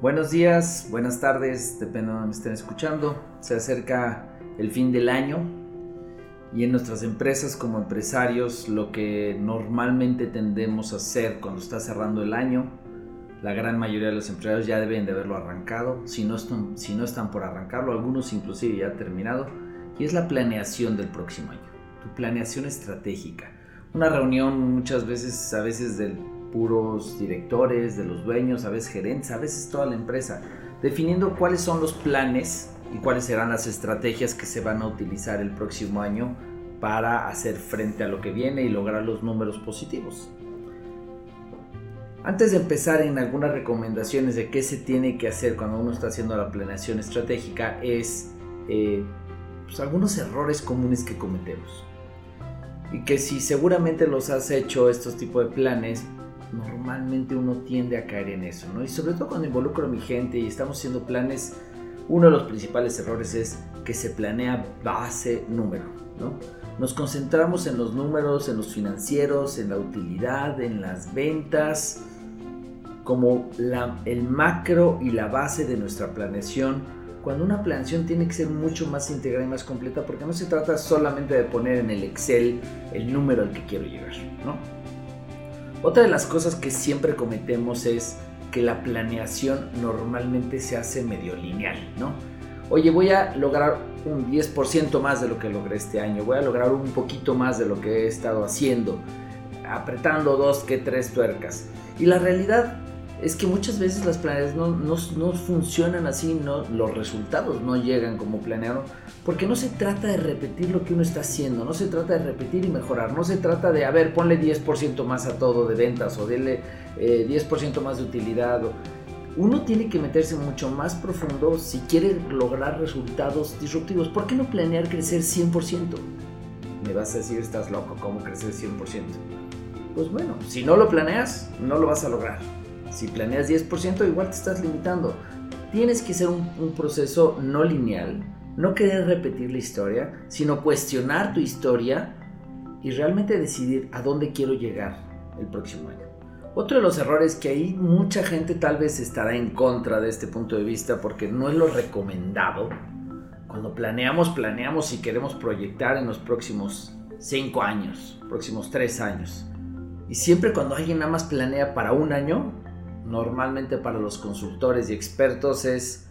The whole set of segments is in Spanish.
Buenos días, buenas tardes, depende de donde me estén escuchando. Se acerca el fin del año y en nuestras empresas como empresarios lo que normalmente tendemos a hacer cuando está cerrando el año, la gran mayoría de los empresarios ya deben de haberlo arrancado, si no están, si no están por arrancarlo, algunos inclusive ya terminado, y es la planeación del próximo año, tu planeación estratégica. Una reunión muchas veces, a veces del puros directores, de los dueños, a veces gerentes, a veces toda la empresa, definiendo cuáles son los planes y cuáles serán las estrategias que se van a utilizar el próximo año para hacer frente a lo que viene y lograr los números positivos. Antes de empezar en algunas recomendaciones de qué se tiene que hacer cuando uno está haciendo la planeación estratégica es eh, pues, algunos errores comunes que cometemos. Y que si seguramente los has hecho estos tipos de planes, normalmente uno tiende a caer en eso, ¿no? Y sobre todo cuando involucro a mi gente y estamos haciendo planes, uno de los principales errores es que se planea base número, ¿no? Nos concentramos en los números, en los financieros, en la utilidad, en las ventas, como la, el macro y la base de nuestra planeación, cuando una planeación tiene que ser mucho más integral y más completa, porque no se trata solamente de poner en el Excel el número al que quiero llegar, ¿no? Otra de las cosas que siempre cometemos es que la planeación normalmente se hace medio lineal, ¿no? Oye, voy a lograr un 10% más de lo que logré este año, voy a lograr un poquito más de lo que he estado haciendo, apretando dos que tres tuercas. Y la realidad es que muchas veces las planeas no, funcionan así, no, los resultados no llegan como planearon, porque no se trata de repetir lo que uno está haciendo, no se trata de repetir y mejorar, no se trata de, a ver, ponle 10% más a todo de ventas o denle 10% eh, más de utilidad. Uno tiene que meterse mucho más profundo si quiere lograr resultados disruptivos. ¿Por qué no planear crecer 100%? Me vas a decir, estás loco, ¿cómo crecer 100%? Pues bueno, si no lo planeas, no lo vas a lograr. Si planeas 10%, igual te estás limitando. Tienes que ser un, proceso no lineal, no querer repetir la historia, sino cuestionar tu historia y realmente decidir a dónde quiero llegar el próximo año. Otro de los errores que ahí mucha gente tal vez estará en contra de este punto de vista porque no es lo recomendado. Cuando planeamos, planeamos y queremos proyectar en los próximos 5 años, próximos 3 años. Y siempre cuando alguien nada más planea para un año, normalmente para los consultores y expertos es,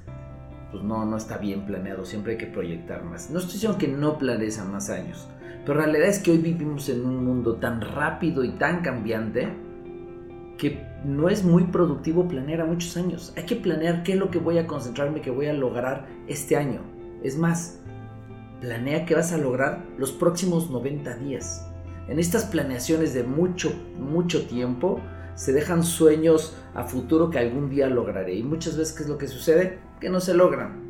pues no, no está bien planeado, siempre hay que proyectar más. No estoy diciendo que no planees a más años, pero la realidad es que hoy vivimos en un mundo tan rápido y tan cambiante que no es muy productivo planear a muchos años. Hay que planear qué es lo que voy a concentrarme, que voy a lograr este año. Es más, planea qué vas a lograr los próximos 90 días. En estas planeaciones de mucho, mucho tiempo, se dejan sueños a futuro que algún día lograré. Y muchas veces, ¿qué es lo que sucede? Que no se logran.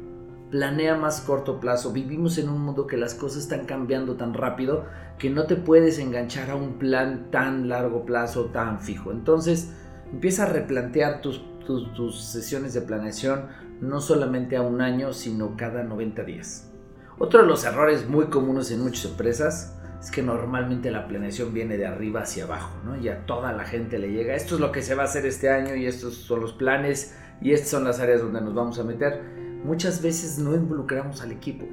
Planea más corto plazo. Vivimos en un mundo que las cosas están cambiando tan rápido que no te puedes enganchar a un plan tan largo plazo, tan fijo. Entonces, empieza a replantear tus, tus, sesiones de planeación no solamente a un año, sino cada 90 días. Otro de los errores muy comunes en muchas empresas es que normalmente la planeación viene de arriba hacia abajo, ¿no? Y a toda la gente le llega, esto es lo que se va a hacer este año y estos son los planes y estas son las áreas donde nos vamos a meter. Muchas veces no involucramos al equipo.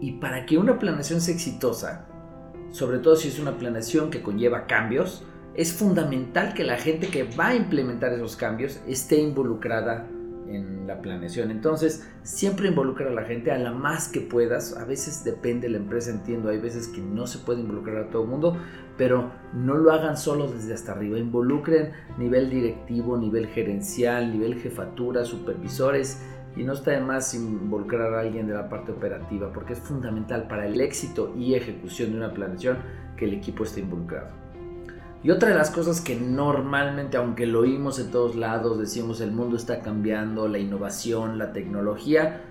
Y para que una planeación sea exitosa, sobre todo si es una planeación que conlleva cambios, es fundamental que la gente que va a implementar esos cambios esté involucrada en la planeación. Entonces, siempre involucra a la gente a la más que puedas. A veces depende de la empresa, entiendo, hay veces que no se puede involucrar a todo el mundo, pero no lo hagan solo desde hasta arriba. Involucren nivel directivo, nivel gerencial, nivel jefatura, supervisores. Y no está de más involucrar a alguien de la parte operativa, porque es fundamental para el éxito y ejecución de una planeación que el equipo esté involucrado. Y otra de las cosas que normalmente, aunque lo oímos en todos lados, decimos el mundo está cambiando, la innovación, la tecnología,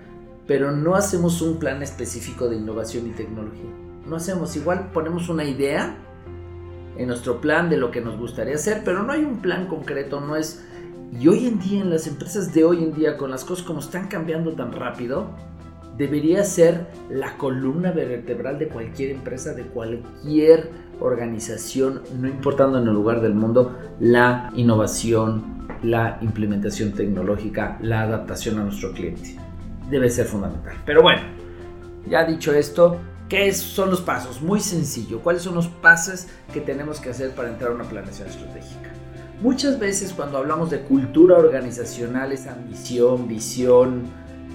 pero no hacemos un plan específico de innovación y tecnología. No hacemos, igual ponemos una idea en nuestro plan de lo que nos gustaría hacer, pero no hay un plan concreto, no es... Y hoy en día, en las empresas de hoy en día, con las cosas como están cambiando tan rápido, debería ser la columna vertebral de cualquier empresa, de cualquier organización, no importando en el lugar del mundo, la innovación, la implementación tecnológica, la adaptación a nuestro cliente. Debe ser fundamental. Pero bueno, ya dicho esto, ¿qué son los pasos? Muy sencillo. ¿Cuáles son los pasos que tenemos que hacer para entrar a una planeación estratégica? Muchas veces cuando hablamos de cultura organizacional, esa misión, visión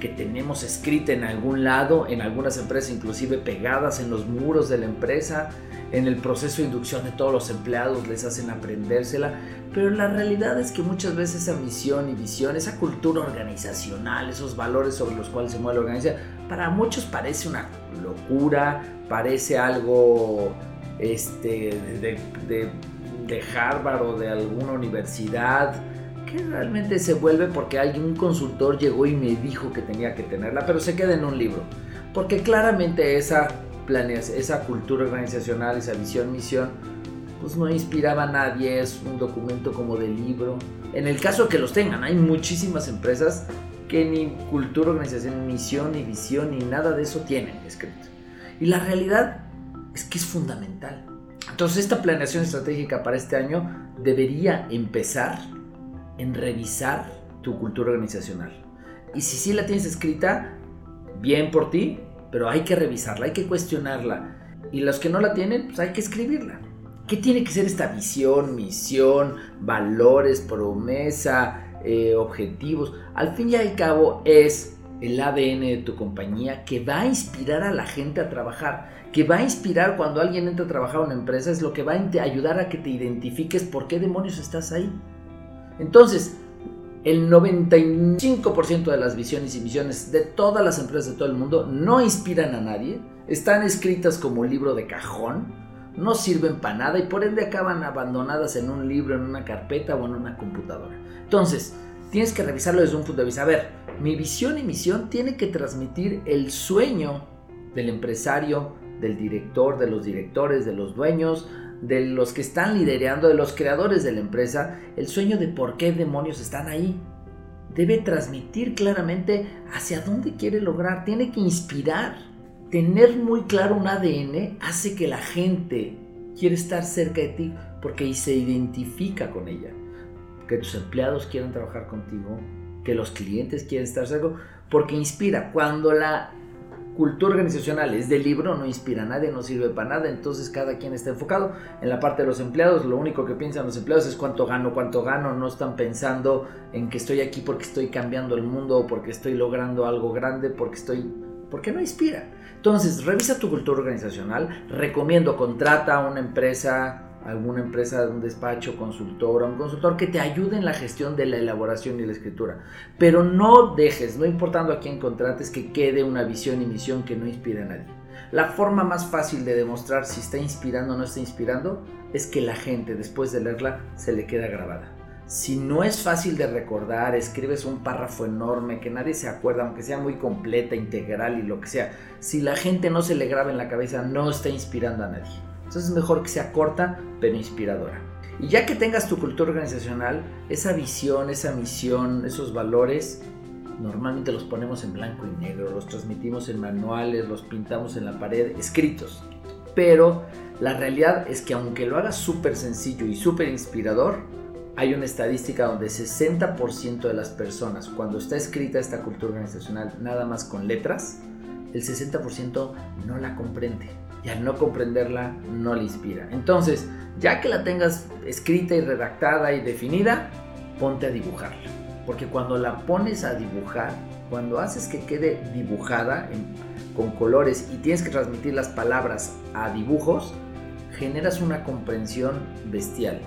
que tenemos escrita en algún lado, en algunas empresas inclusive pegadas en los muros de la empresa, en el proceso de inducción de todos los empleados les hacen aprendérsela, pero la realidad es que muchas veces esa misión y visión, esa cultura organizacional, esos valores sobre los cuales se mueve la organización, para muchos parece una locura, parece algo este, de, de, de Harvard o de alguna universidad, que realmente se vuelve porque algún consultor llegó y me dijo que tenía que tenerla, pero se queda en un libro. Porque claramente esa esa cultura organizacional, esa visión, misión, pues no inspiraba a nadie, es un documento como de libro. En el caso que los tengan, hay muchísimas empresas que ni cultura organizacional, ni misión, ni visión, ni nada de eso tienen escrito. Y la realidad es que es fundamental. Entonces esta planeación estratégica para este año debería empezar en revisar tu cultura organizacional. Y si sí la tienes escrita, bien por ti, pero hay que revisarla, hay que cuestionarla. Y los que no la tienen, pues hay que escribirla. ¿Qué tiene que ser esta visión, misión, valores, promesa, eh, objetivos? Al fin y al cabo es el ADN de tu compañía que va a inspirar a la gente a trabajar, que va a inspirar cuando alguien entra a trabajar a una empresa, es lo que va a ayudar a que te identifiques por qué demonios estás ahí. Entonces, el 95% de las visiones y misiones de todas las empresas de todo el mundo no inspiran a nadie, están escritas como libro de cajón, no sirven para nada y por ende acaban abandonadas en un libro, en una carpeta o en una computadora. Entonces, tienes que revisarlo desde un punto de vista. A ver, mi visión y misión tiene que transmitir el sueño del empresario, del director, de los directores, de los dueños, de los que están liderando, de los creadores de la empresa, el sueño de por qué demonios están ahí. Debe transmitir claramente hacia dónde quiere lograr, tiene que inspirar. Tener muy claro un ADN hace que la gente quiere estar cerca de ti porque se identifica con ella. Que tus empleados quieran trabajar contigo, que los clientes quieran estar cerca, porque inspira. Cuando la cultura organizacional es de libro, no inspira a nadie, no sirve para nada, entonces cada quien está enfocado. En la parte de los empleados, lo único que piensan los empleados es cuánto gano, cuánto gano, no están pensando en que estoy aquí porque estoy cambiando el mundo o porque estoy logrando algo grande, porque estoy... porque no inspira. Entonces, revisa tu cultura organizacional, recomiendo, contrata a una empresa alguna empresa, un despacho, consultor, un consultor que te ayude en la gestión de la elaboración y la escritura. Pero no dejes, no importando a quién contrates, que quede una visión y misión que no inspire a nadie. La forma más fácil de demostrar si está inspirando o no está inspirando es que la gente después de leerla se le queda grabada. Si no es fácil de recordar, escribes un párrafo enorme que nadie se acuerda, aunque sea muy completa, integral y lo que sea. Si la gente no se le graba en la cabeza, no está inspirando a nadie. Entonces es mejor que sea corta pero inspiradora. Y ya que tengas tu cultura organizacional, esa visión, esa misión, esos valores, normalmente los ponemos en blanco y negro, los transmitimos en manuales, los pintamos en la pared, escritos. Pero la realidad es que aunque lo hagas súper sencillo y súper inspirador, hay una estadística donde 60% de las personas, cuando está escrita esta cultura organizacional nada más con letras, el 60% no la comprende y al no comprenderla no le inspira. Entonces, ya que la tengas escrita y redactada y definida, ponte a dibujarla. Porque cuando la pones a dibujar, cuando haces que quede dibujada con colores y tienes que transmitir las palabras a dibujos, generas una comprensión bestial.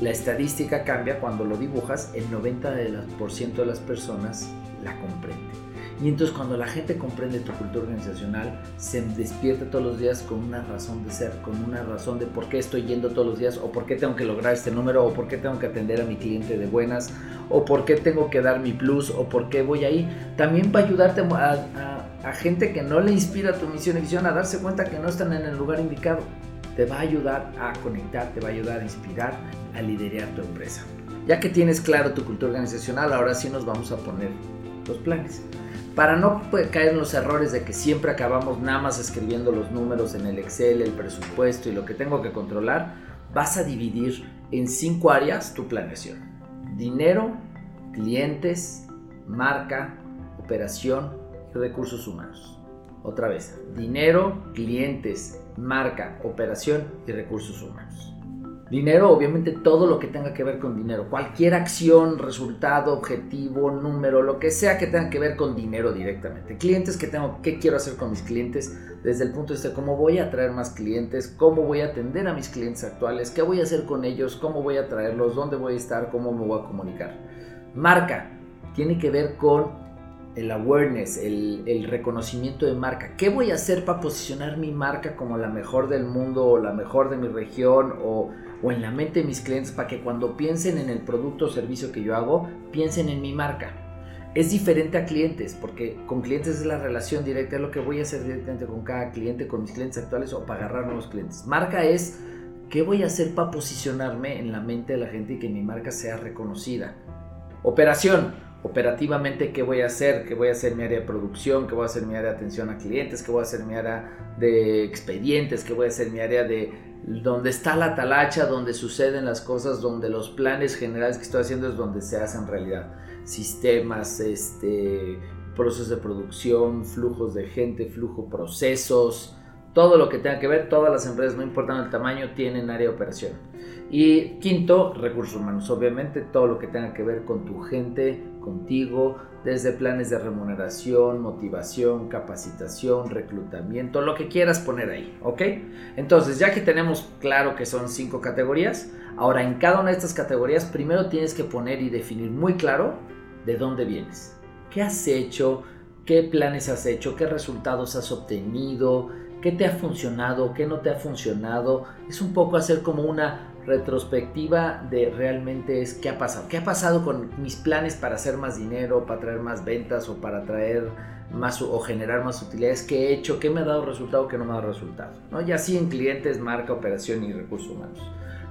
La estadística cambia cuando lo dibujas, el 90% de las personas la comprenden. Y entonces cuando la gente comprende tu cultura organizacional, se despierta todos los días con una razón de ser, con una razón de por qué estoy yendo todos los días, o por qué tengo que lograr este número, o por qué tengo que atender a mi cliente de buenas, o por qué tengo que dar mi plus, o por qué voy ahí. También va a ayudarte a, a gente que no le inspira tu misión y visión a darse cuenta que no están en el lugar indicado. Te va a ayudar a conectar, te va a ayudar a inspirar, a liderar tu empresa. Ya que tienes claro tu cultura organizacional, ahora sí nos vamos a poner los planes para no caer en los errores de que siempre acabamos nada más escribiendo los números en el Excel, el presupuesto y lo que tengo que controlar, vas a dividir en cinco áreas tu planeación. Dinero, clientes, marca, operación y recursos humanos. Otra vez, dinero, clientes, marca, operación y recursos humanos. Dinero, obviamente todo lo que tenga que ver con dinero, cualquier acción, resultado, objetivo, número, lo que sea que tenga que ver con dinero directamente. Clientes que tengo, qué quiero hacer con mis clientes desde el punto de vista de cómo voy a atraer más clientes, cómo voy a atender a mis clientes actuales, qué voy a hacer con ellos, cómo voy a traerlos, dónde voy a estar, cómo me voy a comunicar. Marca, tiene que ver con el awareness, el, reconocimiento de marca. ¿Qué voy a hacer para posicionar mi marca como la mejor del mundo o la mejor de mi región o, o, en la mente de mis clientes para que cuando piensen en el producto o servicio que yo hago, piensen en mi marca? Es diferente a clientes, porque con clientes es la relación directa, es lo que voy a hacer directamente con cada cliente, con mis clientes actuales o para agarrar nuevos clientes. Marca es qué voy a hacer para posicionarme en la mente de la gente y que mi marca sea reconocida. Operación operativamente qué voy a hacer, qué voy a hacer mi área de producción, qué voy a hacer mi área de atención a clientes, qué voy a hacer mi área de expedientes, qué voy a hacer mi área de donde está la talacha, donde suceden las cosas, donde los planes generales que estoy haciendo es donde se hacen realidad. Sistemas, este, procesos de producción, flujos de gente, flujo, procesos, todo lo que tenga que ver, todas las empresas, no importa el tamaño, tienen área de operación. Y quinto, recursos humanos. Obviamente todo lo que tenga que ver con tu gente, contigo, desde planes de remuneración, motivación, capacitación, reclutamiento, lo que quieras poner ahí, ¿ok? Entonces, ya que tenemos claro que son cinco categorías, ahora en cada una de estas categorías, primero tienes que poner y definir muy claro de dónde vienes, qué has hecho, qué planes has hecho, qué resultados has obtenido, qué te ha funcionado, qué no te ha funcionado. Es un poco hacer como una retrospectiva de realmente es qué ha pasado. ¿Qué ha pasado con mis planes para hacer más dinero, para traer más ventas o para traer más o generar más utilidades? ¿Qué he hecho? ¿Qué me ha dado resultado? ¿Qué no me ha dado resultado? ¿no? Y así en clientes, marca, operación y recursos humanos.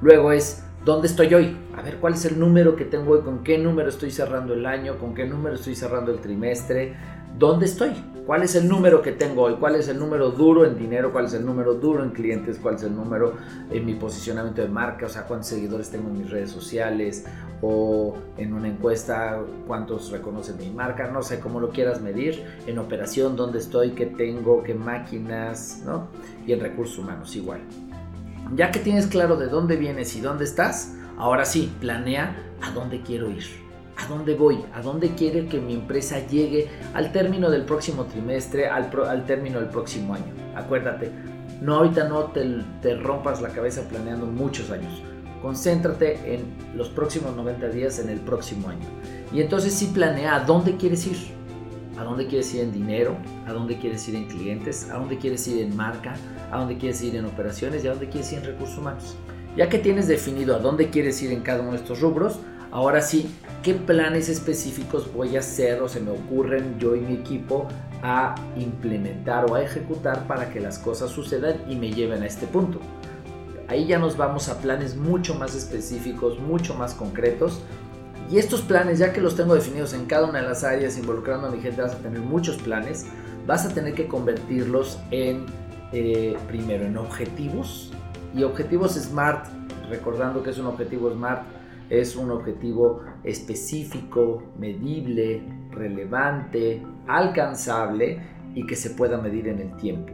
Luego es ¿Dónde estoy hoy? A ver, ¿cuál es el número que tengo hoy? ¿Con qué número estoy cerrando el año? ¿Con qué número estoy cerrando el trimestre? ¿Dónde estoy? ¿Cuál es el número que tengo hoy? ¿Cuál es el número duro en dinero? ¿Cuál es el número duro en clientes? ¿Cuál es el número en mi posicionamiento de marca? O sea, ¿cuántos seguidores tengo en mis redes sociales? O en una encuesta, ¿cuántos reconocen mi marca? No sé cómo lo quieras medir. En operación, ¿dónde estoy? ¿Qué tengo? ¿Qué máquinas? ¿No? Y en recursos humanos igual. Ya que tienes claro de dónde vienes y dónde estás, ahora sí, planea a dónde quiero ir a dónde voy, a dónde quiere que mi empresa llegue al término del próximo trimestre, al, al término del próximo año. Acuérdate, no ahorita no te, te, rompas la cabeza planeando muchos años. Concéntrate en los próximos 90 días, en el próximo año. Y entonces sí planea a dónde quieres ir. A dónde quieres ir en dinero, a dónde quieres ir en clientes, a dónde quieres ir en marca, a dónde quieres ir en operaciones y a dónde quieres ir en recursos humanos. Ya que tienes definido a dónde quieres ir en cada uno de estos rubros, Ahora sí, ¿qué planes específicos voy a hacer o se me ocurren yo y mi equipo a implementar o a ejecutar para que las cosas sucedan y me lleven a este punto? Ahí ya nos vamos a planes mucho más específicos, mucho más concretos. Y estos planes, ya que los tengo definidos en cada una de las áreas, involucrando a mi gente, vas a tener muchos planes. Vas a tener que convertirlos en, eh, primero, en objetivos. Y objetivos SMART, recordando que es un objetivo SMART, es un objetivo específico, medible, relevante, alcanzable y que se pueda medir en el tiempo.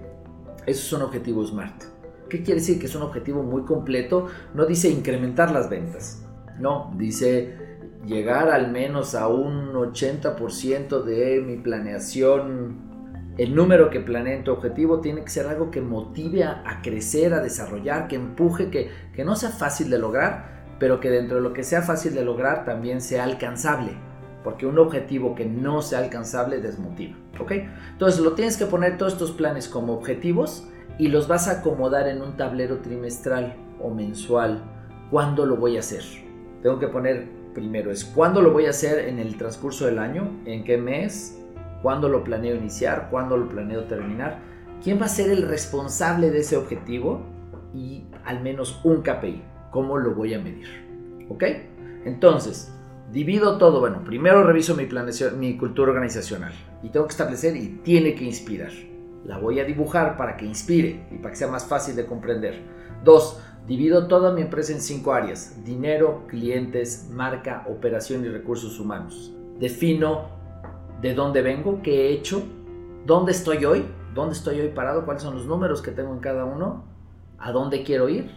Eso es un objetivo SMART. ¿Qué quiere decir? Que es un objetivo muy completo. No dice incrementar las ventas. No, dice llegar al menos a un 80% de mi planeación. El número que planea en tu objetivo tiene que ser algo que motive a, crecer, a desarrollar, que empuje, que, que no sea fácil de lograr, pero que dentro de lo que sea fácil de lograr también sea alcanzable. Porque un objetivo que no sea alcanzable desmotiva. ¿Ok? Entonces lo tienes que poner todos estos planes como objetivos y los vas a acomodar en un tablero trimestral o mensual. ¿Cuándo lo voy a hacer? Tengo que poner primero es cuándo lo voy a hacer en el transcurso del año, en qué mes, cuándo lo planeo iniciar, cuándo lo planeo terminar, quién va a ser el responsable de ese objetivo y al menos un KPI. ¿Cómo lo voy a medir? ¿Ok? Entonces, divido todo. Bueno, primero reviso mi, mi cultura organizacional y tengo que establecer y tiene que inspirar. La voy a dibujar para que inspire y para que sea más fácil de comprender. Dos, Divido toda mi empresa en cinco áreas, dinero, clientes, marca, operación y recursos humanos. Defino de dónde vengo, qué he hecho, dónde estoy hoy, dónde estoy hoy parado, cuáles son los números que tengo en cada uno, a dónde quiero ir,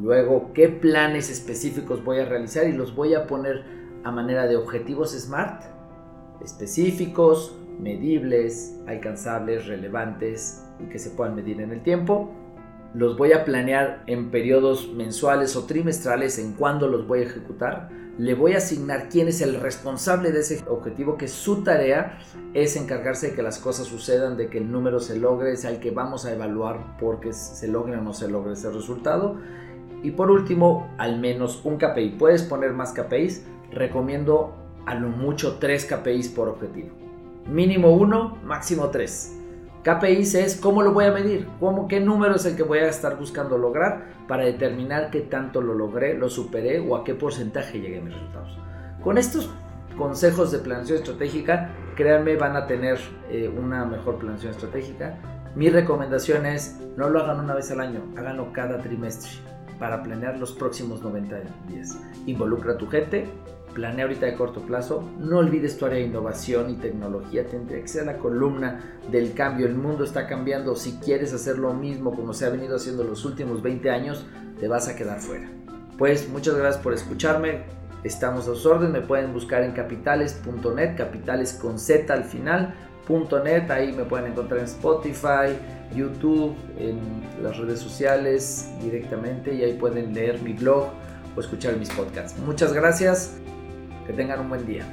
luego qué planes específicos voy a realizar y los voy a poner a manera de objetivos SMART, específicos, medibles, alcanzables, relevantes y que se puedan medir en el tiempo. Los voy a planear en periodos mensuales o trimestrales en cuándo los voy a ejecutar le voy a asignar quién es el responsable de ese objetivo, que su tarea es encargarse de que las cosas sucedan, de que el número se logre, es al que vamos a evaluar porque se logre o no se logre ese resultado. Y por último, al menos un KPI. Puedes poner más KPIs, recomiendo a lo mucho tres KPIs por objetivo. Mínimo uno, máximo tres. KPIs es cómo lo voy a medir, cómo, qué número es el que voy a estar buscando lograr para determinar qué tanto lo logré, lo superé o a qué porcentaje llegué a mis resultados. Con estos consejos de planeación estratégica, créanme, van a tener eh, una mejor planeación estratégica. Mi recomendación es no lo hagan una vez al año, háganlo cada trimestre para planear los próximos 90 días. Involucra a tu gente, planea ahorita de corto plazo, no olvides tu área de innovación y tecnología, tendría que ser la columna del cambio, el mundo está cambiando, si quieres hacer lo mismo como se ha venido haciendo los últimos 20 años, te vas a quedar fuera. Pues muchas gracias por escucharme, estamos a sus órdenes, me pueden buscar en capitales.net, capitales con Z al final, ahí me pueden encontrar en Spotify, YouTube, en las redes sociales directamente y ahí pueden leer mi blog o escuchar mis podcasts. Muchas gracias. Que tengan un buen día.